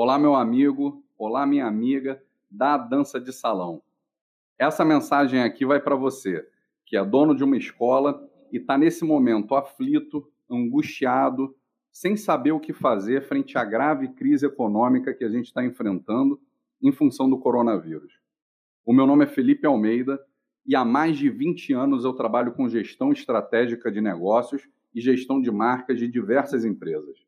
Olá, meu amigo, olá, minha amiga da dança de salão. Essa mensagem aqui vai para você, que é dono de uma escola e está nesse momento aflito, angustiado, sem saber o que fazer frente à grave crise econômica que a gente está enfrentando em função do coronavírus. O meu nome é Felipe Almeida e há mais de 20 anos eu trabalho com gestão estratégica de negócios e gestão de marcas de diversas empresas.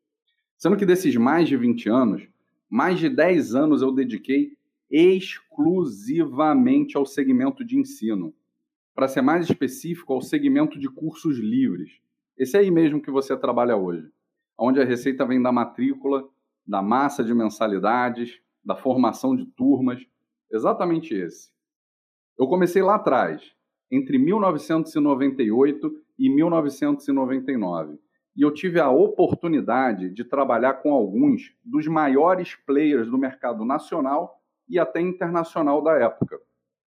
Sendo que desses mais de 20 anos, mais de 10 anos eu dediquei exclusivamente ao segmento de ensino. Para ser mais específico, ao segmento de cursos livres. Esse aí mesmo que você trabalha hoje, onde a receita vem da matrícula, da massa de mensalidades, da formação de turmas, exatamente esse. Eu comecei lá atrás, entre 1998 e 1999, e eu tive a oportunidade de trabalhar com alguns dos maiores players do mercado nacional e até internacional da época.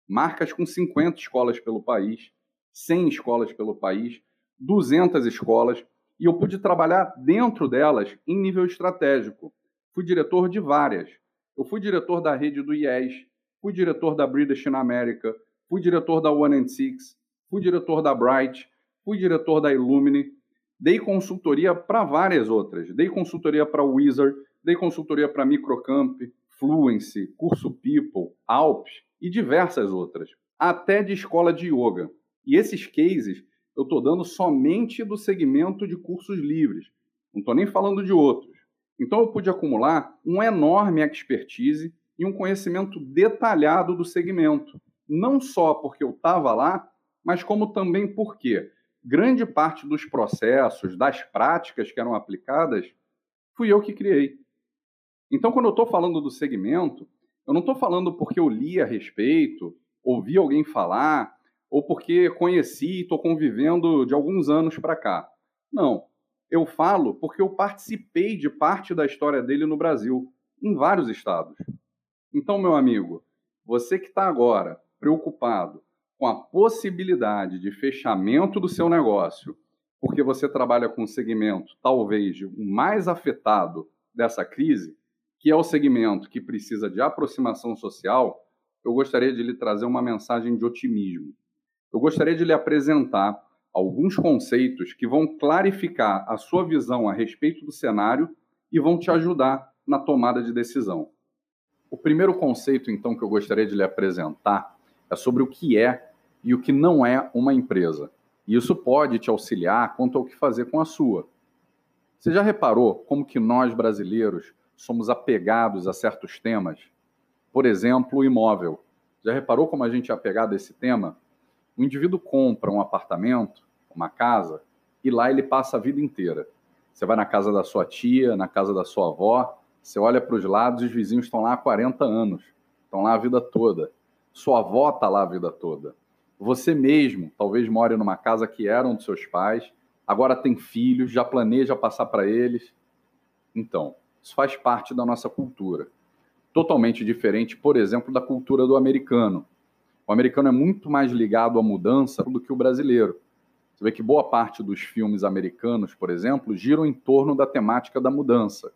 Marcas com 50 escolas pelo país, 100 escolas pelo país, 200 escolas, e eu pude trabalhar dentro delas em nível estratégico. Fui diretor de várias. Eu fui diretor da rede do IES, fui diretor da British in America, fui diretor da One and Six, fui diretor da Bright, fui diretor da Illumine, dei consultoria para várias outras. Dei consultoria para Wizard, dei consultoria para Microcamp, Fluency, Curso People, Alps e diversas outras, até de escola de yoga. E esses cases eu estou dando somente do segmento de cursos livres, não estou nem falando de outros. Então eu pude acumular um enorme expertise e um conhecimento detalhado do segmento, não só porque eu estava lá, mas como também porque grande parte dos processos, das práticas que eram aplicadas, fui eu que criei. Então, quando eu estou falando do segmento, eu não estou falando porque eu li a respeito, ouvi alguém falar, ou porque conheci e estou convivendo de alguns anos para cá. Não. Eu falo porque eu participei de parte da história dele no Brasil, em vários estados. Então, meu amigo, você que está agora preocupado com a possibilidade de fechamento do seu negócio, porque você trabalha com um segmento talvez o mais afetado dessa crise, que é o segmento que precisa de aproximação social, eu gostaria de lhe trazer uma mensagem de otimismo. Eu gostaria de lhe apresentar alguns conceitos que vão clarificar a sua visão a respeito do cenário e vão te ajudar na tomada de decisão. O primeiro conceito, então, que eu gostaria de lhe apresentar é sobre o que é e o que não é uma empresa. E isso pode te auxiliar quanto ao que fazer com a sua. Você já reparou como que nós brasileiros somos apegados a certos temas. Por exemplo, o imóvel. Já reparou como a gente é apegado a esse tema? O indivíduo compra um apartamento, uma casa, e lá ele passa a vida inteira. Você vai na casa da sua tia, na casa da sua avó, você olha para os lados e os vizinhos estão lá há 40 anos, estão lá a vida toda. Sua avó está lá a vida toda. Você mesmo talvez more numa casa que eram dos seus pais, agora tem filhos, já planeja passar para eles. Então, isso faz parte da nossa cultura. Totalmente diferente, por exemplo, da cultura do americano. O americano é muito mais ligado à mudança do que o brasileiro. Você vê que boa parte dos filmes americanos, por exemplo, giram em torno da temática da mudança.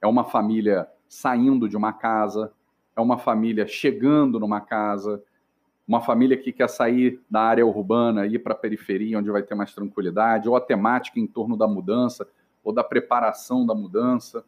É uma família saindo de uma casa, é uma família chegando numa casa, uma família que quer sair da área urbana ir para a periferia, onde vai ter mais tranquilidade, ou a temática em torno da mudança, ou da preparação da mudança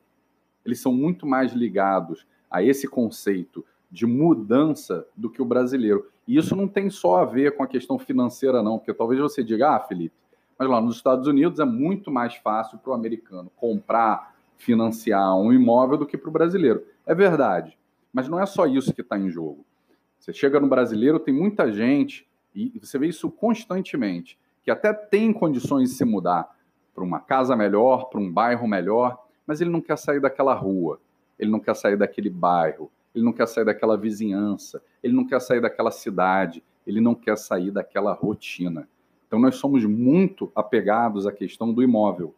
eles são muito mais ligados a esse conceito de mudança do que o brasileiro. E isso não tem só a ver com a questão financeira, não, porque talvez você diga, ah, Felipe, mas lá nos Estados Unidos é muito mais fácil para o americano comprar, financiar um imóvel do que para o brasileiro. É verdade, mas não é só isso que está em jogo. Você chega no brasileiro, tem muita gente, e você vê isso constantemente, que até tem condições de se mudar para uma casa melhor, para um bairro melhor, mas ele não quer sair daquela rua, ele não quer sair daquele bairro, ele não quer sair daquela vizinhança, ele não quer sair daquela cidade, ele não quer sair daquela rotina. Então, nós somos muito apegados à questão do imóvel.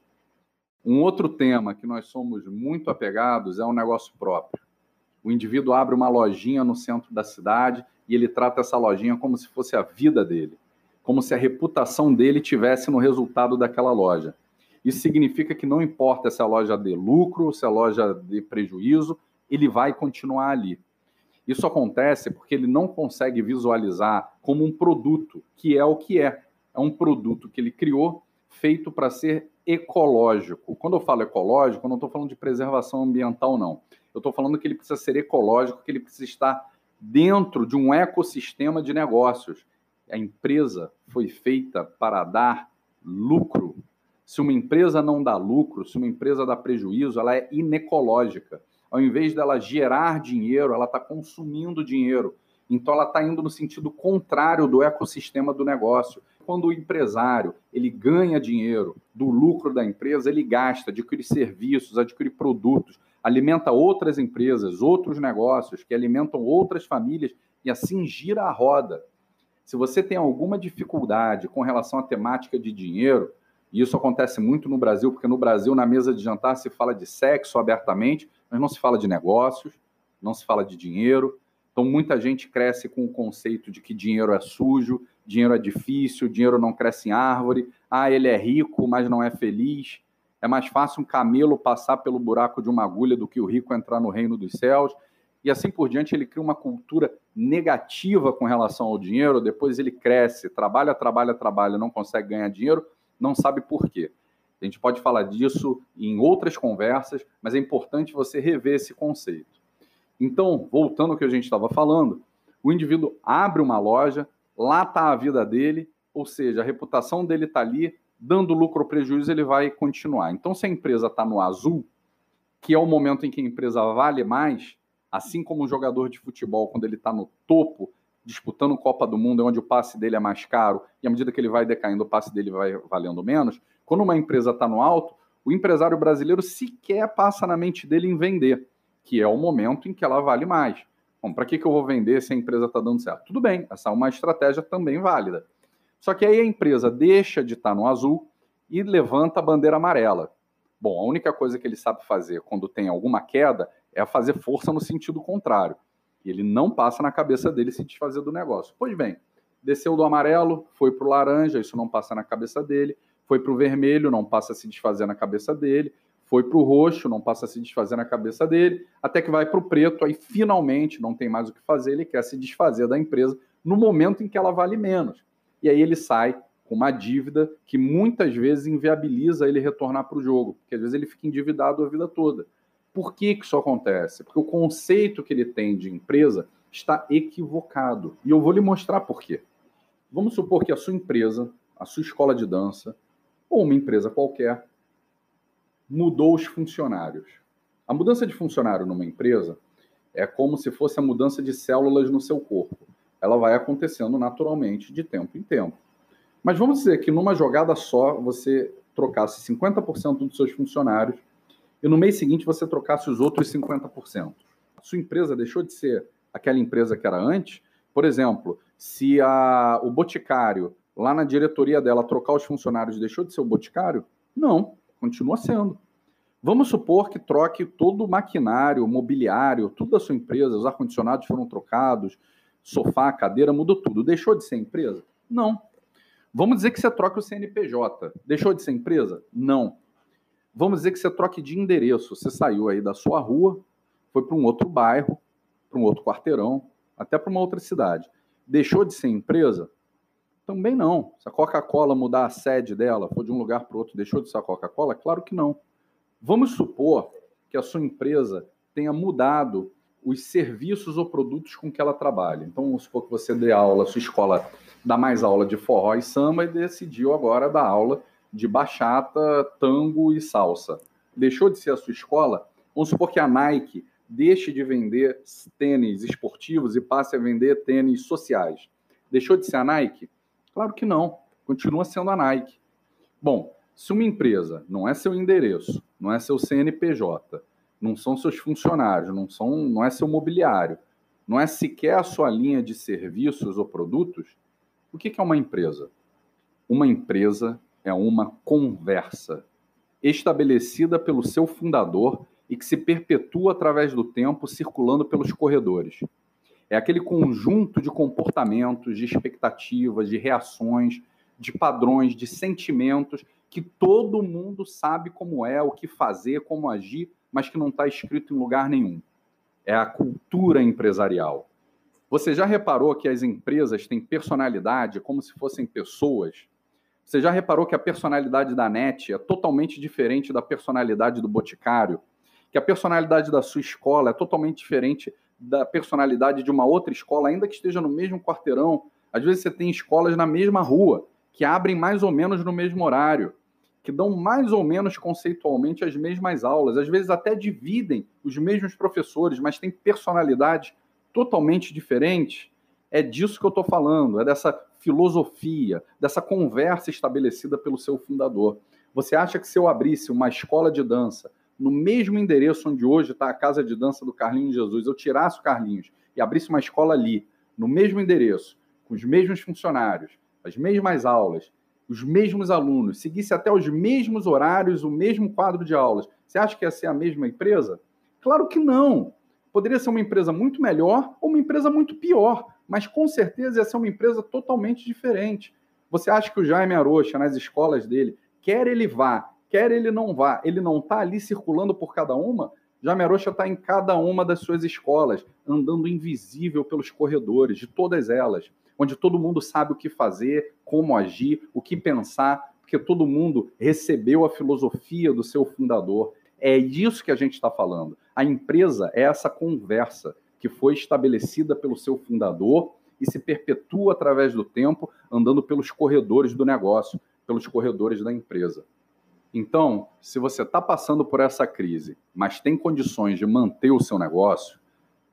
Um outro tema que nós somos muito apegados é o negócio próprio. O indivíduo abre uma lojinha no centro da cidade e ele trata essa lojinha como se fosse a vida dele, como se a reputação dele tivesse no resultado daquela loja. Isso significa que não importa se a loja dê lucro, se a loja dê prejuízo, ele vai continuar ali. Isso acontece porque ele não consegue visualizar como um produto, que é o que é. É um produto que ele criou feito para ser ecológico. Quando eu falo ecológico, eu não estou falando de preservação ambiental, não. Eu estou falando que ele precisa ser ecológico, que ele precisa estar dentro de um ecossistema de negócios. A empresa foi feita para dar lucro. Se uma empresa não dá lucro, se uma empresa dá prejuízo, ela é inecológica. Ao invés dela gerar dinheiro, ela está consumindo dinheiro. Então ela está indo no sentido contrário do ecossistema do negócio. Quando o empresário ele ganha dinheiro do lucro da empresa, ele gasta, adquire serviços, adquire produtos, alimenta outras empresas, outros negócios que alimentam outras famílias e assim gira a roda. Se você tem alguma dificuldade com relação à temática de dinheiro, e isso acontece muito no Brasil, porque no Brasil, na mesa de jantar, se fala de sexo abertamente, mas não se fala de negócios, não se fala de dinheiro. Então, muita gente cresce com o conceito de que dinheiro é sujo, dinheiro é difícil, dinheiro não cresce em árvore, ah, ele é rico, mas não é feliz. É mais fácil um camelo passar pelo buraco de uma agulha do que o rico entrar no reino dos céus. E assim por diante, ele cria uma cultura negativa com relação ao dinheiro, depois ele cresce, trabalha, trabalha, trabalha, não consegue ganhar dinheiro, não sabe por quê. A gente pode falar disso em outras conversas, mas é importante você rever esse conceito. Então, voltando ao que a gente estava falando, o indivíduo abre uma loja, lá está a vida dele, ou seja, a reputação dele está ali, dando lucro ou prejuízo, ele vai continuar. Então, se a empresa está no azul, que é o momento em que a empresa vale mais, assim como o jogador de futebol, quando ele está no topo, disputando Copa do Mundo, onde o passe dele é mais caro, e à medida que ele vai decaindo, o passe dele vai valendo menos. Quando uma empresa está no alto, o empresário brasileiro sequer passa na mente dele em vender, que é o momento em que ela vale mais. Bom, para que, que eu vou vender se a empresa está dando certo? Tudo bem, essa é uma estratégia também válida. Só que aí a empresa deixa de estar tá no azul e levanta a bandeira amarela. Bom, a única coisa que ele sabe fazer quando tem alguma queda é fazer força no sentido contrário. E ele não passa na cabeça dele se desfazer do negócio. Pois bem, desceu do amarelo, foi para o laranja, isso não passa na cabeça dele. Foi para o vermelho, não passa a se desfazer na cabeça dele. Foi para o roxo, não passa a se desfazer na cabeça dele. Até que vai para o preto, aí finalmente não tem mais o que fazer, ele quer se desfazer da empresa no momento em que ela vale menos. E aí ele sai com uma dívida que muitas vezes inviabiliza ele retornar para o jogo, porque às vezes ele fica endividado a vida toda. Por que, que isso acontece? Porque o conceito que ele tem de empresa está equivocado. E eu vou lhe mostrar por quê. Vamos supor que a sua empresa, a sua escola de dança, ou uma empresa qualquer, mudou os funcionários. A mudança de funcionário numa empresa é como se fosse a mudança de células no seu corpo. Ela vai acontecendo naturalmente de tempo em tempo. Mas vamos dizer que numa jogada só você trocasse 50% dos seus funcionários e no mês seguinte você trocasse os outros 50%. A sua empresa deixou de ser aquela empresa que era antes? Por exemplo, se a, o boticário, lá na diretoria dela, trocar os funcionários, deixou de ser o boticário? Não, continua sendo. Vamos supor que troque todo o maquinário, mobiliário, tudo da sua empresa, os ar-condicionados foram trocados, sofá, cadeira, mudou tudo. Deixou de ser empresa? Não. Vamos dizer que você troca o CNPJ. Deixou de ser empresa? Não. Vamos dizer que você troque de endereço. Você saiu aí da sua rua, foi para um outro bairro, para um outro quarteirão, até para uma outra cidade. Deixou de ser empresa? Também não. Se a Coca-Cola mudar a sede dela, for de um lugar para outro, deixou de ser a Coca-Cola? Claro que não. Vamos supor que a sua empresa tenha mudado os serviços ou produtos com que ela trabalha. Então, vamos supor que você dê aula, sua escola dá mais aula de forró e samba e decidiu agora dar aula de bachata, tango e salsa. Deixou de ser a sua escola? Vamos supor que a Nike deixe de vender tênis esportivos e passe a vender tênis sociais. Deixou de ser a Nike? Claro que não. Continua sendo a Nike. Bom, se uma empresa não é seu endereço, não é seu CNPJ, não são seus funcionários, não, são, não é seu mobiliário, não é sequer a sua linha de serviços ou produtos, o que é uma empresa? Uma empresa é uma conversa estabelecida pelo seu fundador e que se perpetua através do tempo circulando pelos corredores. É aquele conjunto de comportamentos, de expectativas, de reações, de padrões, de sentimentos que todo mundo sabe como é, o que fazer, como agir, mas que não está escrito em lugar nenhum. é a cultura empresarial. Você já reparou que as empresas têm personalidade como se fossem pessoas? Você já reparou que a personalidade da NET é totalmente diferente da personalidade do Boticário? Que a personalidade da sua escola é totalmente diferente da personalidade de uma outra escola, ainda que esteja no mesmo quarteirão? Às vezes você tem escolas na mesma rua, que abrem mais ou menos no mesmo horário, que dão mais ou menos conceitualmente as mesmas aulas, às vezes até dividem os mesmos professores, mas têm personalidades totalmente diferentes. É disso que eu estou falando, é dessa filosofia, dessa conversa estabelecida pelo seu fundador. Você acha que se eu abrisse uma escola de dança no mesmo endereço onde hoje está a casa de dança do Carlinhos Jesus, eu tirasse o Carlinhos e abrisse uma escola ali, no mesmo endereço, com os mesmos funcionários, as mesmas aulas, os mesmos alunos, seguisse até os mesmos horários, o mesmo quadro de aulas, você acha que ia ser a mesma empresa? Claro que não. Poderia ser uma empresa muito melhor ou uma empresa muito pior, mas com certeza ia ser uma empresa totalmente diferente. Você acha que o Jaime Arocha, nas escolas dele, quer ele vá, quer ele não vá, ele não está ali circulando por cada uma? Jaime Arocha está em cada uma das suas escolas, andando invisível pelos corredores, de todas elas, onde todo mundo sabe o que fazer, como agir, o que pensar, porque todo mundo recebeu a filosofia do seu fundador. É disso que a gente está falando. A empresa é essa conversa que foi estabelecida pelo seu fundador e se perpetua através do tempo, andando pelos corredores do negócio, pelos corredores da empresa. Então, se você está passando por essa crise, mas tem condições de manter o seu negócio,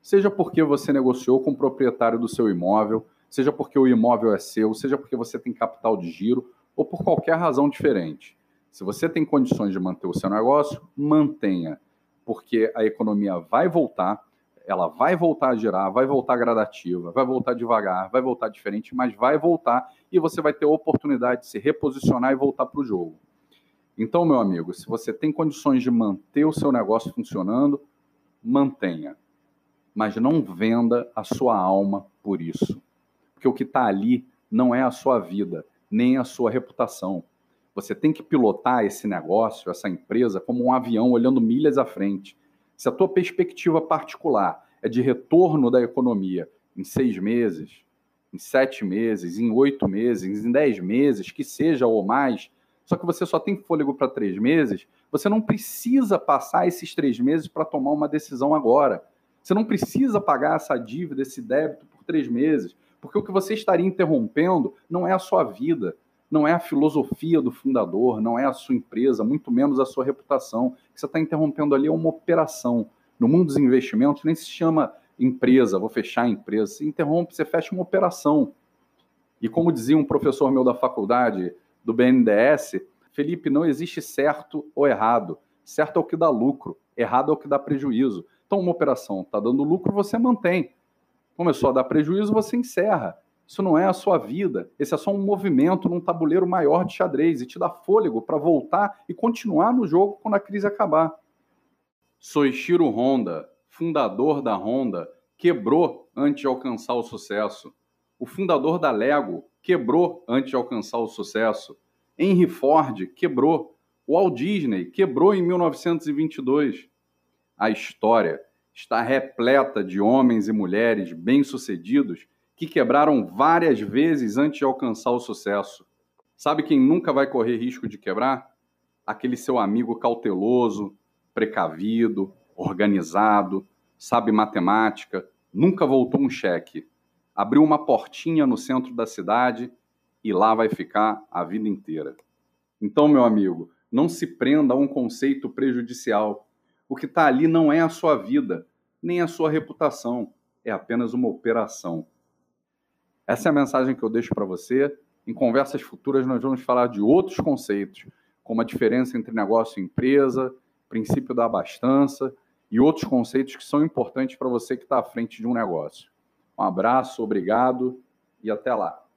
seja porque você negociou com o proprietário do seu imóvel, seja porque o imóvel é seu, seja porque você tem capital de giro ou por qualquer razão diferente. Se você tem condições de manter o seu negócio, mantenha, porque a economia vai voltar, ela vai voltar a girar, vai voltar gradativa, vai voltar devagar, vai voltar diferente, mas vai voltar e você vai ter a oportunidade de se reposicionar e voltar para o jogo. Então, meu amigo, se você tem condições de manter o seu negócio funcionando, mantenha. Mas não venda a sua alma por isso. Porque o que está ali não é a sua vida, nem a sua reputação. Você tem que pilotar esse negócio, essa empresa, como um avião olhando milhas à frente. Se a tua perspectiva particular é de retorno da economia em seis meses, em sete meses, em oito meses, em dez meses, que seja ou mais, só que você só tem fôlego para três meses, você não precisa passar esses três meses para tomar uma decisão agora. Você não precisa pagar essa dívida, esse débito por três meses, porque o que você estaria interrompendo não é a sua vida, não é a filosofia do fundador, não é a sua empresa, muito menos a sua reputação. O que você está interrompendo ali é uma operação. No mundo dos investimentos, nem se chama empresa, vou fechar a empresa. Você interrompe, você fecha uma operação. E como dizia um professor meu da faculdade, do BNDES, Felipe, não existe certo ou errado. Certo é o que dá lucro, errado é o que dá prejuízo. Então, uma operação está dando lucro, você mantém. Começou a dar prejuízo, você encerra. Isso não é a sua vida. Esse é só um movimento num tabuleiro maior de xadrez e te dá fôlego para voltar e continuar no jogo quando a crise acabar. Soichiro Honda, fundador da Honda, quebrou antes de alcançar o sucesso. O fundador da Lego quebrou antes de alcançar o sucesso. Henry Ford quebrou. Walt Disney quebrou em 1922. A história está repleta de homens e mulheres bem-sucedidos que quebraram várias vezes antes de alcançar o sucesso. Sabe quem nunca vai correr risco de quebrar? Aquele seu amigo cauteloso, precavido, organizado, sabe matemática, nunca voltou um cheque. Abriu uma portinha no centro da cidade e lá vai ficar a vida inteira. Então, meu amigo, não se prenda a um conceito prejudicial. O que está ali não é a sua vida, nem a sua reputação, é apenas uma operação. Essa é a mensagem que eu deixo para você. Em conversas futuras, nós vamos falar de outros conceitos, como a diferença entre negócio e empresa, princípio da abastança e outros conceitos que são importantes para você que está à frente de um negócio. Um abraço, obrigado e até lá.